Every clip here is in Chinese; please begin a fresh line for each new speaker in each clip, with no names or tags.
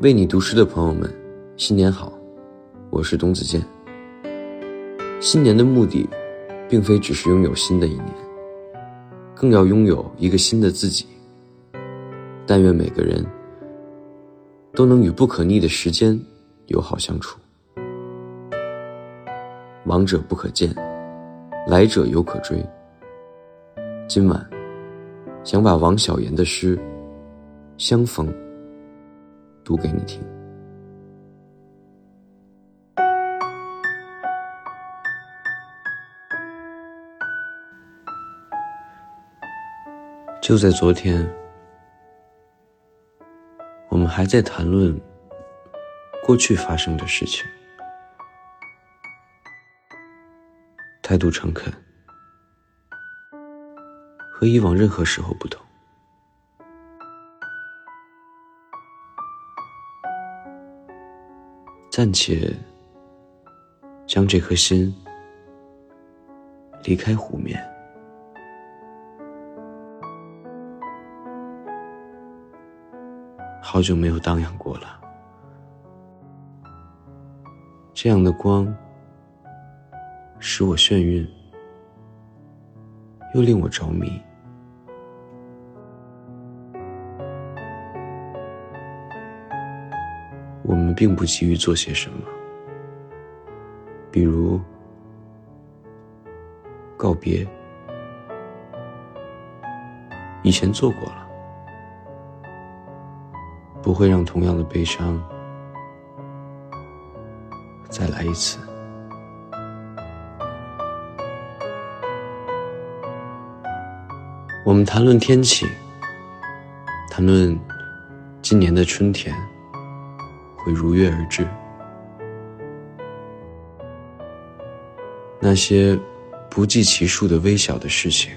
为你读诗的朋友们，新年好！我是董子健。新年的目的，并非只是拥有新的一年，更要拥有一个新的自己。但愿每个人都能与不可逆的时间友好相处。往者不可见，来者犹可追。今晚，想把王小言的诗《相逢》读给你听。就在昨天，我们还在谈论过去发生的事情，态度诚恳，和以往任何时候不同。暂且将这颗心离开湖面。好久没有荡漾过了，这样的光使我眩晕，又令我着迷。我们并不急于做些什么，比如告别，以前做过了。不会让同样的悲伤再来一次。我们谈论天气，谈论今年的春天会如约而至。那些不计其数的微小的事情，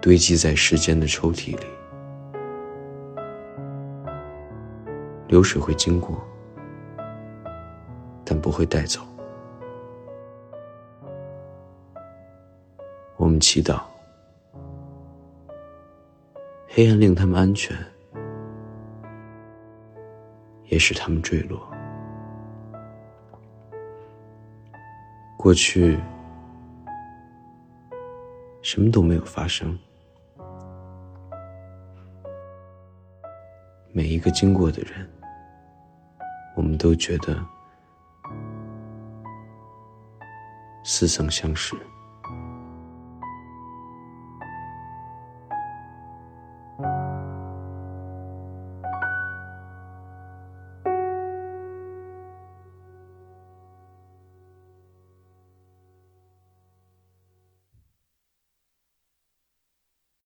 堆积在时间的抽屉里。流水会经过，但不会带走。我们祈祷，黑暗令他们安全，也使他们坠落。过去，什么都没有发生。每一个经过的人。我们都觉得似曾相识。